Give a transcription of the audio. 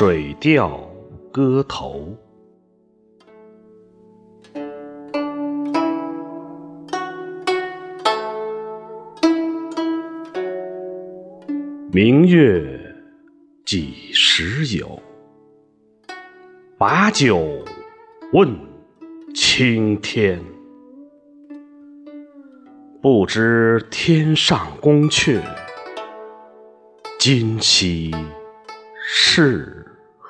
水调歌头》。明月几时有？把酒问青天。不知天上宫阙，今夕是